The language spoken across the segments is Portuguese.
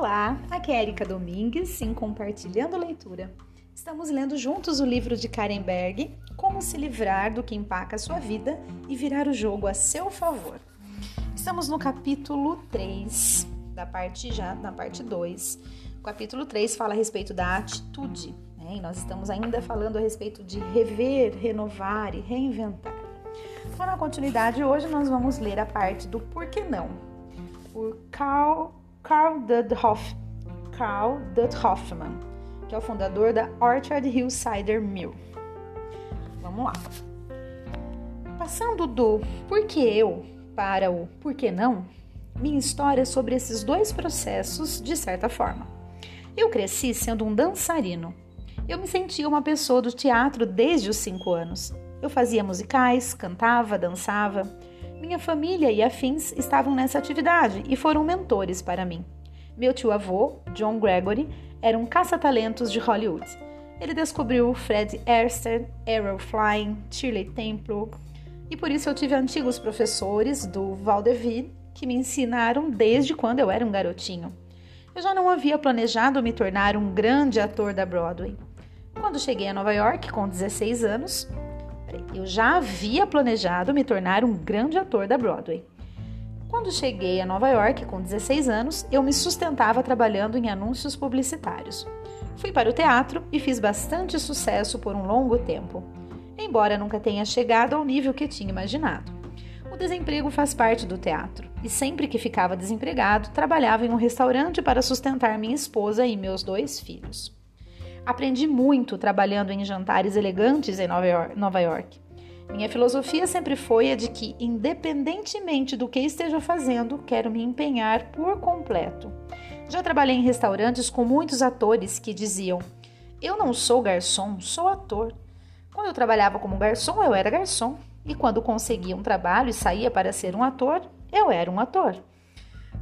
Olá, aqui é Erika Domingues em Compartilhando Leitura. Estamos lendo juntos o livro de Karen Berg, Como se livrar do que empaca a sua vida e virar o jogo a seu favor. Estamos no capítulo 3, da parte já na parte 2. O capítulo 3 fala a respeito da atitude, né? E nós estamos ainda falando a respeito de rever, renovar e reinventar. Então, na continuidade, hoje nós vamos ler a parte do por que não, por Carl Carl Dudhoff, Carl Dudhoffman, que é o fundador da Orchard Hill Cider Mill. Vamos lá. Passando do por que eu para o por que não, minha história é sobre esses dois processos de certa forma. Eu cresci sendo um dançarino. Eu me sentia uma pessoa do teatro desde os cinco anos. Eu fazia musicais, cantava, dançava. Minha família e afins estavam nessa atividade e foram mentores para mim. Meu tio-avô, John Gregory, era um caça-talentos de Hollywood. Ele descobriu Fred Astaire, Errol Flynn, Shirley Temple, e por isso eu tive antigos professores do Vaudeville que me ensinaram desde quando eu era um garotinho. Eu já não havia planejado me tornar um grande ator da Broadway. Quando cheguei a Nova York com 16 anos, eu já havia planejado me tornar um grande ator da Broadway. Quando cheguei a Nova York com 16 anos, eu me sustentava trabalhando em anúncios publicitários. Fui para o teatro e fiz bastante sucesso por um longo tempo, embora nunca tenha chegado ao nível que tinha imaginado. O desemprego faz parte do teatro, e sempre que ficava desempregado, trabalhava em um restaurante para sustentar minha esposa e meus dois filhos. Aprendi muito trabalhando em jantares elegantes em Nova York. Minha filosofia sempre foi a de que, independentemente do que esteja fazendo, quero me empenhar por completo. Já trabalhei em restaurantes com muitos atores que diziam: Eu não sou garçom, sou ator. Quando eu trabalhava como garçom, eu era garçom. E quando conseguia um trabalho e saía para ser um ator, eu era um ator.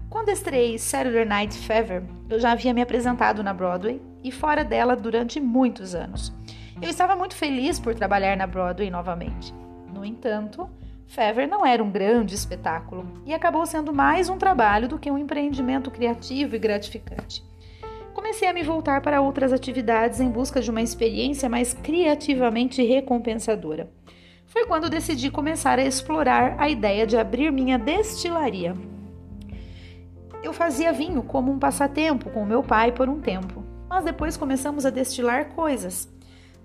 Quando estreiei Saturday Night Fever, eu já havia me apresentado na Broadway e fora dela durante muitos anos. Eu estava muito feliz por trabalhar na Broadway novamente. No entanto, Fever não era um grande espetáculo e acabou sendo mais um trabalho do que um empreendimento criativo e gratificante. Comecei a me voltar para outras atividades em busca de uma experiência mais criativamente recompensadora. Foi quando decidi começar a explorar a ideia de abrir minha destilaria. Eu fazia vinho como um passatempo com meu pai por um tempo, mas depois começamos a destilar coisas.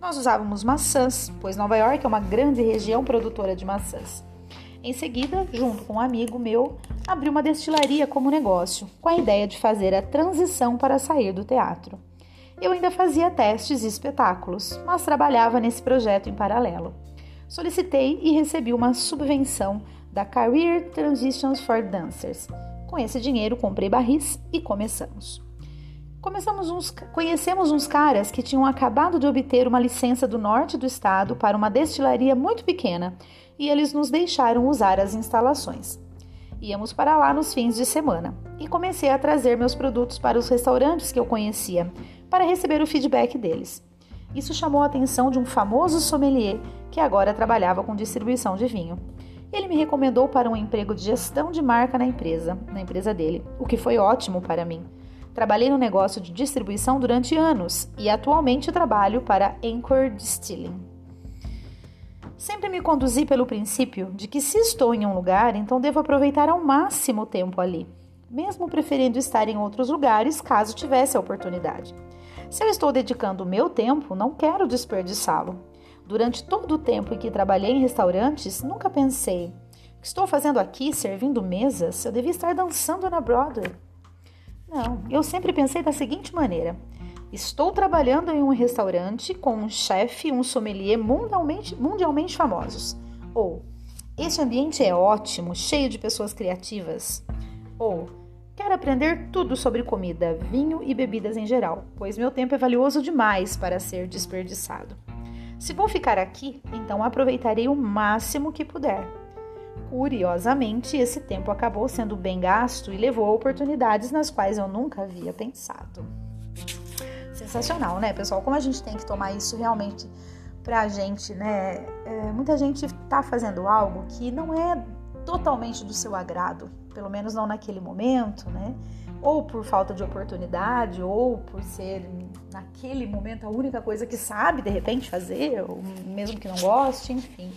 Nós usávamos maçãs, pois Nova York é uma grande região produtora de maçãs. Em seguida, junto com um amigo meu, abri uma destilaria como negócio, com a ideia de fazer a transição para sair do teatro. Eu ainda fazia testes e espetáculos, mas trabalhava nesse projeto em paralelo. Solicitei e recebi uma subvenção da Career Transitions for Dancers, com esse dinheiro, comprei barris e começamos. Começamos uns, conhecemos uns caras que tinham acabado de obter uma licença do norte do estado para uma destilaria muito pequena e eles nos deixaram usar as instalações. Íamos para lá nos fins de semana e comecei a trazer meus produtos para os restaurantes que eu conhecia para receber o feedback deles. Isso chamou a atenção de um famoso sommelier que agora trabalhava com distribuição de vinho. Ele me recomendou para um emprego de gestão de marca na empresa, na empresa dele, o que foi ótimo para mim. Trabalhei no negócio de distribuição durante anos e atualmente trabalho para Anchor Distilling. Sempre me conduzi pelo princípio de que se estou em um lugar, então devo aproveitar ao máximo o tempo ali, mesmo preferindo estar em outros lugares caso tivesse a oportunidade. Se eu estou dedicando o meu tempo, não quero desperdiçá-lo. Durante todo o tempo em que trabalhei em restaurantes, nunca pensei: o que estou fazendo aqui, servindo mesas? Eu devia estar dançando na Broadway. Não, eu sempre pensei da seguinte maneira: estou trabalhando em um restaurante com um chefe e um sommelier mundialmente, mundialmente famosos. Ou esse ambiente é ótimo, cheio de pessoas criativas. Ou quero aprender tudo sobre comida, vinho e bebidas em geral, pois meu tempo é valioso demais para ser desperdiçado. Se vou ficar aqui, então aproveitarei o máximo que puder. Curiosamente, esse tempo acabou sendo bem gasto e levou a oportunidades nas quais eu nunca havia pensado. Sensacional, né, pessoal? Como a gente tem que tomar isso realmente pra gente, né? É, muita gente tá fazendo algo que não é totalmente do seu agrado, pelo menos não naquele momento, né? Ou por falta de oportunidade, ou por ser naquele momento a única coisa que sabe de repente fazer, ou mesmo que não goste, enfim.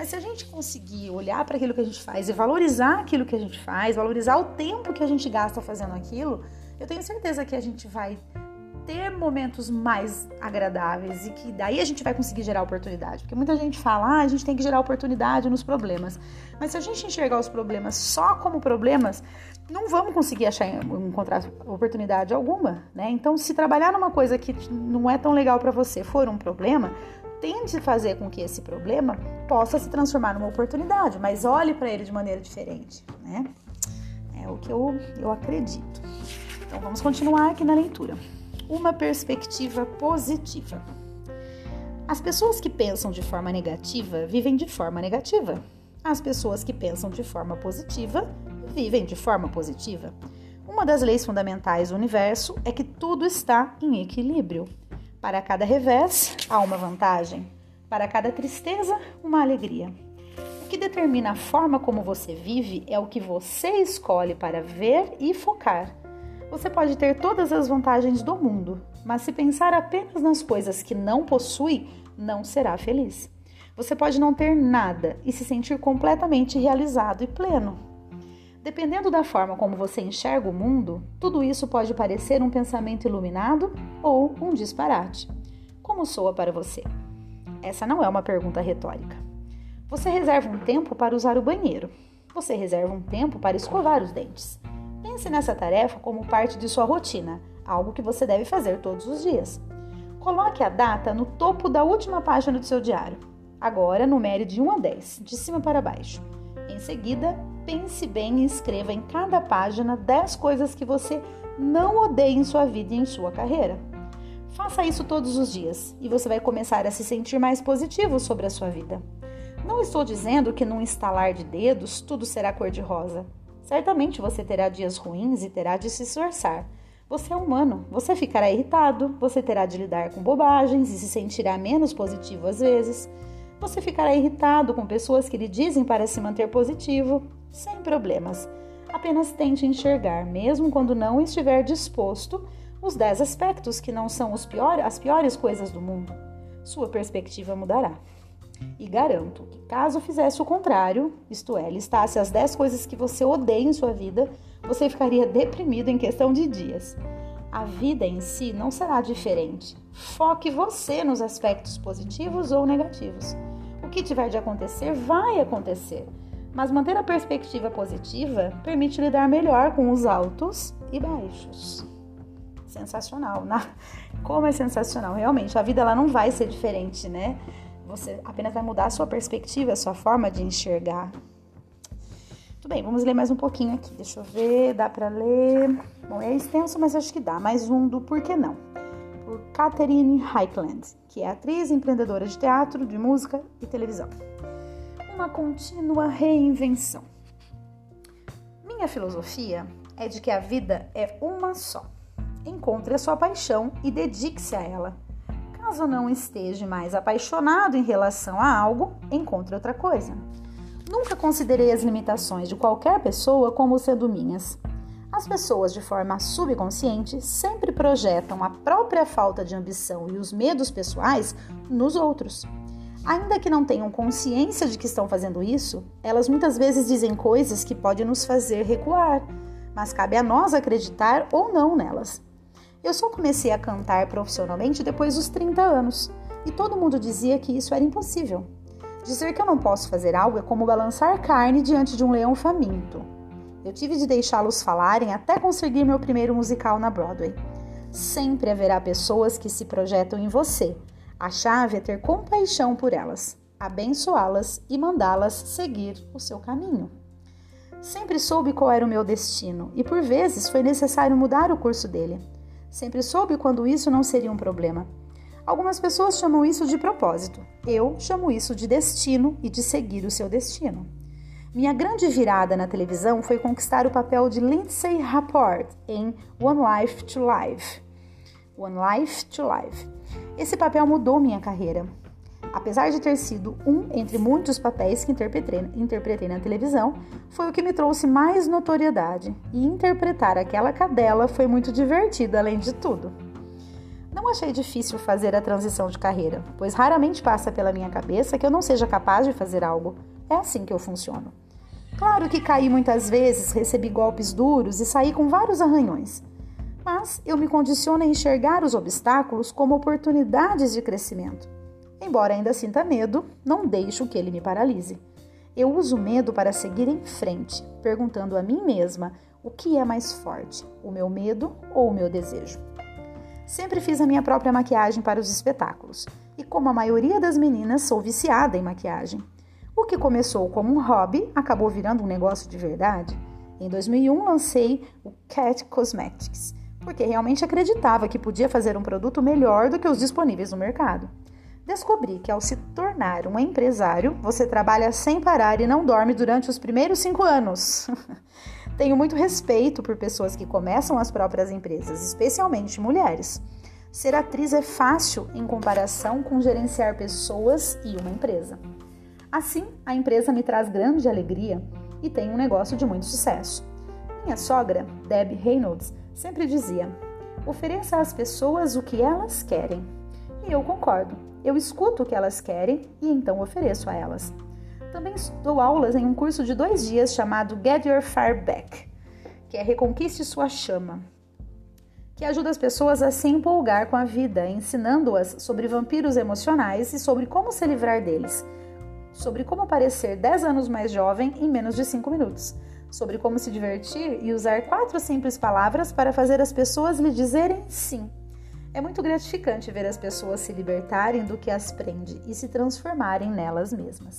Mas se a gente conseguir olhar para aquilo que a gente faz e valorizar aquilo que a gente faz, valorizar o tempo que a gente gasta fazendo aquilo, eu tenho certeza que a gente vai ter momentos mais agradáveis e que daí a gente vai conseguir gerar oportunidade. Porque muita gente fala, ah, a gente tem que gerar oportunidade nos problemas. Mas se a gente enxergar os problemas só como problemas, não vamos conseguir achar encontrar oportunidade alguma, né? Então, se trabalhar numa coisa que não é tão legal para você for um problema, tente fazer com que esse problema possa se transformar numa oportunidade, mas olhe para ele de maneira diferente, né? É o que eu, eu acredito. Então vamos continuar aqui na leitura. Uma perspectiva positiva. As pessoas que pensam de forma negativa vivem de forma negativa. As pessoas que pensam de forma positiva vivem de forma positiva. Uma das leis fundamentais do universo é que tudo está em equilíbrio. Para cada revés, há uma vantagem. Para cada tristeza, uma alegria. O que determina a forma como você vive é o que você escolhe para ver e focar. Você pode ter todas as vantagens do mundo, mas se pensar apenas nas coisas que não possui, não será feliz. Você pode não ter nada e se sentir completamente realizado e pleno. Dependendo da forma como você enxerga o mundo, tudo isso pode parecer um pensamento iluminado ou um disparate. Como soa para você? Essa não é uma pergunta retórica. Você reserva um tempo para usar o banheiro. Você reserva um tempo para escovar os dentes. Pense nessa tarefa como parte de sua rotina, algo que você deve fazer todos os dias. Coloque a data no topo da última página do seu diário. Agora, numere de 1 a 10, de cima para baixo. Em seguida, pense bem e escreva em cada página 10 coisas que você não odeia em sua vida e em sua carreira. Faça isso todos os dias e você vai começar a se sentir mais positivo sobre a sua vida. Não estou dizendo que num estalar de dedos tudo será cor-de-rosa. Certamente você terá dias ruins e terá de se esforçar. Você é humano, você ficará irritado, você terá de lidar com bobagens e se sentirá menos positivo às vezes. Você ficará irritado com pessoas que lhe dizem para se manter positivo, sem problemas. Apenas tente enxergar, mesmo quando não estiver disposto, os 10 aspectos que não são pior, as piores coisas do mundo. Sua perspectiva mudará. E garanto que, caso fizesse o contrário, isto é, listasse as 10 coisas que você odeia em sua vida, você ficaria deprimido em questão de dias. A vida em si não será diferente. Foque você nos aspectos positivos ou negativos. O que tiver de acontecer, vai acontecer. Mas manter a perspectiva positiva permite lidar melhor com os altos e baixos. Sensacional, né? Como é sensacional. Realmente, a vida ela não vai ser diferente, né? Você apenas vai mudar a sua perspectiva, a sua forma de enxergar. Tudo bem, vamos ler mais um pouquinho aqui. Deixa eu ver, dá para ler. Bom, é extenso, mas acho que dá. Mais um do Por que Não por Catherine Highland, que é atriz, empreendedora de teatro, de música e televisão. Uma contínua reinvenção. Minha filosofia é de que a vida é uma só. Encontre a sua paixão e dedique-se a ela. Caso não esteja mais apaixonado em relação a algo, encontre outra coisa. Nunca considerei as limitações de qualquer pessoa como sendo minhas. As pessoas, de forma subconsciente, sempre projetam a própria falta de ambição e os medos pessoais nos outros. Ainda que não tenham consciência de que estão fazendo isso, elas muitas vezes dizem coisas que podem nos fazer recuar, mas cabe a nós acreditar ou não nelas. Eu só comecei a cantar profissionalmente depois dos 30 anos, e todo mundo dizia que isso era impossível. Dizer que eu não posso fazer algo é como balançar carne diante de um leão faminto. Eu tive de deixá-los falarem até conseguir meu primeiro musical na Broadway. Sempre haverá pessoas que se projetam em você. A chave é ter compaixão por elas, abençoá-las e mandá-las seguir o seu caminho. Sempre soube qual era o meu destino e por vezes foi necessário mudar o curso dele. Sempre soube quando isso não seria um problema. Algumas pessoas chamam isso de propósito. Eu chamo isso de destino e de seguir o seu destino. Minha grande virada na televisão foi conquistar o papel de Lindsay Rapport em One Life to Live. One Life to Live. Esse papel mudou minha carreira. apesar de ter sido um entre muitos papéis que interpretei, interpretei na televisão, foi o que me trouxe mais notoriedade. E interpretar aquela cadela foi muito divertido, além de tudo. Não achei difícil fazer a transição de carreira, pois raramente passa pela minha cabeça que eu não seja capaz de fazer algo. É assim que eu funciono. Claro que caí muitas vezes, recebi golpes duros e saí com vários arranhões. Mas eu me condiciono a enxergar os obstáculos como oportunidades de crescimento. Embora ainda sinta medo, não deixo que ele me paralise. Eu uso o medo para seguir em frente, perguntando a mim mesma o que é mais forte, o meu medo ou o meu desejo. Sempre fiz a minha própria maquiagem para os espetáculos, e como a maioria das meninas, sou viciada em maquiagem. O que começou como um hobby acabou virando um negócio de verdade. Em 2001 lancei o Cat Cosmetics, porque realmente acreditava que podia fazer um produto melhor do que os disponíveis no mercado. Descobri que ao se tornar um empresário, você trabalha sem parar e não dorme durante os primeiros cinco anos. Tenho muito respeito por pessoas que começam as próprias empresas, especialmente mulheres. Ser atriz é fácil em comparação com gerenciar pessoas e uma empresa. Assim, a empresa me traz grande alegria e tem um negócio de muito sucesso. Minha sogra, Deb Reynolds, sempre dizia: ofereça às pessoas o que elas querem. E eu concordo. Eu escuto o que elas querem e então ofereço a elas. Também dou aulas em um curso de dois dias chamado Get Your Fire Back, que é Reconquiste Sua Chama, que ajuda as pessoas a se empolgar com a vida, ensinando-as sobre vampiros emocionais e sobre como se livrar deles, sobre como parecer 10 anos mais jovem em menos de 5 minutos, sobre como se divertir e usar quatro simples palavras para fazer as pessoas lhe dizerem sim. É muito gratificante ver as pessoas se libertarem do que as prende e se transformarem nelas mesmas.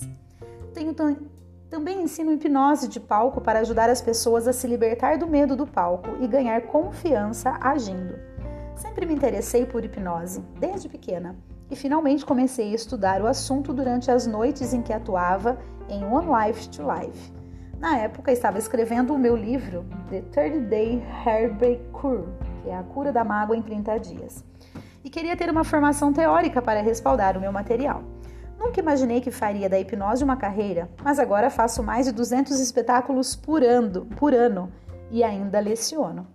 Tenho também ensino hipnose de palco para ajudar as pessoas a se libertar do medo do palco e ganhar confiança agindo. Sempre me interessei por hipnose, desde pequena, e finalmente comecei a estudar o assunto durante as noites em que atuava em One Life to Life. Na época, estava escrevendo o meu livro The 30 Day Heartbreak Cure, que é a cura da mágoa em 30 dias, e queria ter uma formação teórica para respaldar o meu material. Nunca imaginei que faria da hipnose uma carreira, mas agora faço mais de 200 espetáculos por ano, por ano e ainda leciono.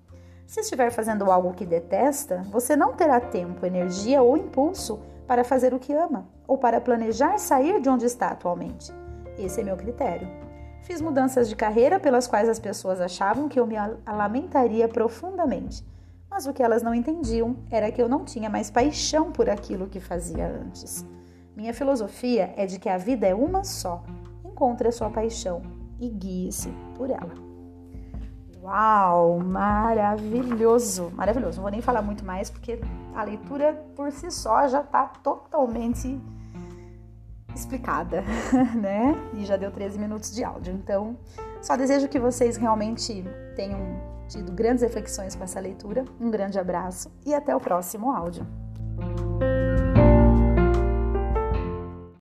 Se estiver fazendo algo que detesta, você não terá tempo, energia ou impulso para fazer o que ama ou para planejar sair de onde está atualmente. Esse é meu critério. Fiz mudanças de carreira pelas quais as pessoas achavam que eu me lamentaria profundamente, mas o que elas não entendiam era que eu não tinha mais paixão por aquilo que fazia antes. Minha filosofia é de que a vida é uma só. Encontre a sua paixão e guie-se por ela. Uau, maravilhoso, maravilhoso. Não vou nem falar muito mais porque a leitura por si só já está totalmente explicada, né? E já deu 13 minutos de áudio. Então, só desejo que vocês realmente tenham tido grandes reflexões com essa leitura. Um grande abraço e até o próximo áudio.